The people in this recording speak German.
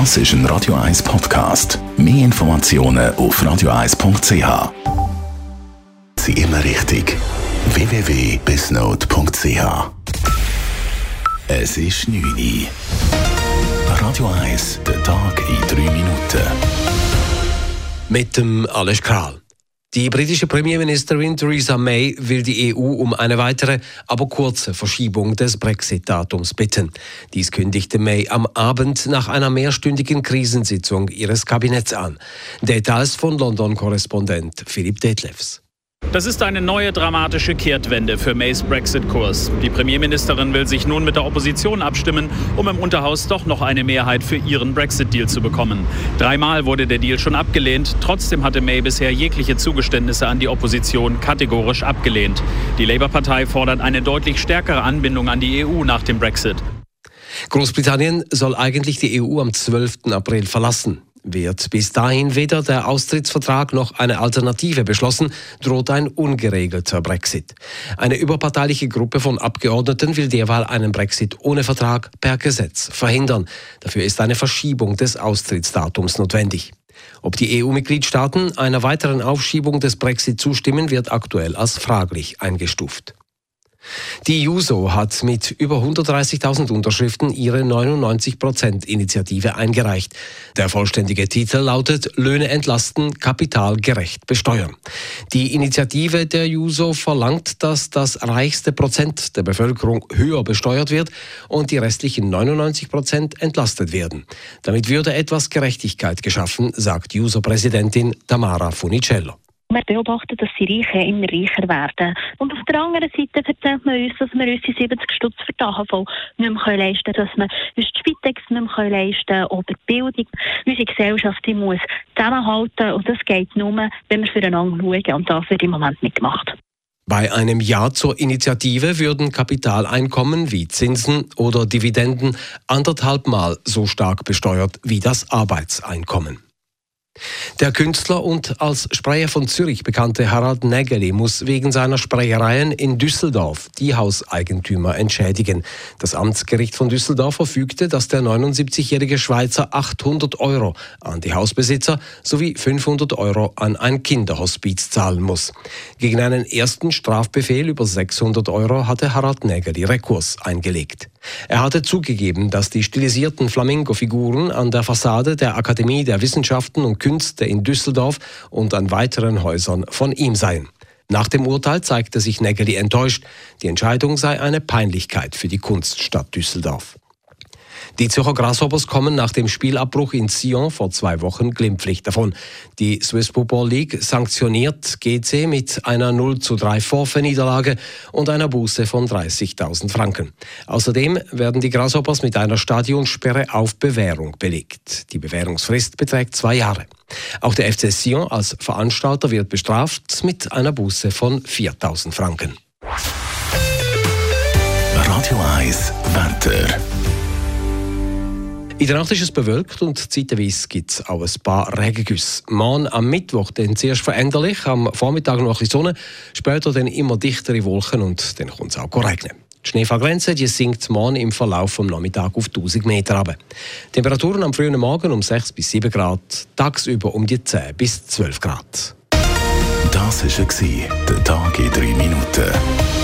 Das ist ein Radio 1 Podcast. Mehr Informationen auf radio1.ch. Sie immer richtig. www.bisnode.ch. Es ist 9 Uhr. Radio 1, der Tag in 3 Minuten. Mit dem Alles Kral. Die britische Premierministerin Theresa May will die EU um eine weitere, aber kurze Verschiebung des Brexit-Datums bitten. Dies kündigte May am Abend nach einer mehrstündigen Krisensitzung ihres Kabinetts an. Details von London-Korrespondent Philipp Detlefs. Das ist eine neue dramatische Kehrtwende für Mays Brexit-Kurs. Die Premierministerin will sich nun mit der Opposition abstimmen, um im Unterhaus doch noch eine Mehrheit für ihren Brexit-Deal zu bekommen. Dreimal wurde der Deal schon abgelehnt. Trotzdem hatte May bisher jegliche Zugeständnisse an die Opposition kategorisch abgelehnt. Die Labour-Partei fordert eine deutlich stärkere Anbindung an die EU nach dem Brexit. Großbritannien soll eigentlich die EU am 12. April verlassen. Wird bis dahin weder der Austrittsvertrag noch eine Alternative beschlossen, droht ein ungeregelter Brexit. Eine überparteiliche Gruppe von Abgeordneten will derweil einen Brexit ohne Vertrag per Gesetz verhindern. Dafür ist eine Verschiebung des Austrittsdatums notwendig. Ob die EU-Mitgliedstaaten einer weiteren Aufschiebung des Brexit zustimmen, wird aktuell als fraglich eingestuft. Die JUSO hat mit über 130.000 Unterschriften ihre 99%-Initiative eingereicht. Der vollständige Titel lautet Löhne entlasten, Kapital gerecht besteuern. Die Initiative der JUSO verlangt, dass das reichste Prozent der Bevölkerung höher besteuert wird und die restlichen 99% entlastet werden. Damit würde etwas Gerechtigkeit geschaffen, sagt JUSO-Präsidentin Tamara Funicello. Wir beobachten, dass die Reichen immer reicher werden. Und auf der anderen Seite erzählt man uns, dass wir uns die 70 Stutz für die AHV nicht mehr leisten können, dass wir uns die Spitex nicht mehr leisten können oder die Bildung. Unsere Gesellschaft die muss zusammenhalten und das geht nur, wenn wir füreinander schauen. Und das wird im Moment nicht gemacht. Bei einem Ja zur Initiative würden Kapitaleinkommen wie Zinsen oder Dividenden anderthalb Mal so stark besteuert wie das Arbeitseinkommen. Der Künstler und als Sprecher von Zürich bekannte Harald Nägeli muss wegen seiner Sprechereien in Düsseldorf die Hauseigentümer entschädigen. Das Amtsgericht von Düsseldorf verfügte, dass der 79-jährige Schweizer 800 Euro an die Hausbesitzer sowie 500 Euro an ein Kinderhospiz zahlen muss. Gegen einen ersten Strafbefehl über 600 Euro hatte Harald Nägeli Rekurs eingelegt. Er hatte zugegeben, dass die stilisierten Flamingo-Figuren an der Fassade der Akademie der Wissenschaften und Künste in Düsseldorf und an weiteren Häusern von ihm seien. Nach dem Urteil zeigte sich Nägeli enttäuscht. Die Entscheidung sei eine Peinlichkeit für die Kunststadt Düsseldorf. Die Zürcher Grasshoppers kommen nach dem Spielabbruch in Sion vor zwei Wochen glimpflich davon. Die Swiss Football League sanktioniert GC mit einer 0 zu 3 Vorverniederlage und einer Buße von 30.000 Franken. Außerdem werden die Grasshoppers mit einer Stadionsperre auf Bewährung belegt. Die Bewährungsfrist beträgt zwei Jahre. Auch der FC Sion als Veranstalter wird bestraft mit einer Buße von 4.000 Franken. Radio 1 Wetter. In der Nacht ist es bewölkt und zeitweise gibt es auch ein paar Regengüsse. Morgen am Mittwoch dann zuerst veränderlich, am Vormittag noch ein Sonne, später dann immer dichtere Wolken und dann kommt es auch regnen. Die Schneefallgrenze die sinkt morgen im Verlauf des Nachmittags auf 1000 Meter runter. Temperaturen am frühen Morgen um 6 bis 7 Grad, tagsüber um die 10 bis 12 Grad. Das war der Tag in 3 Minuten.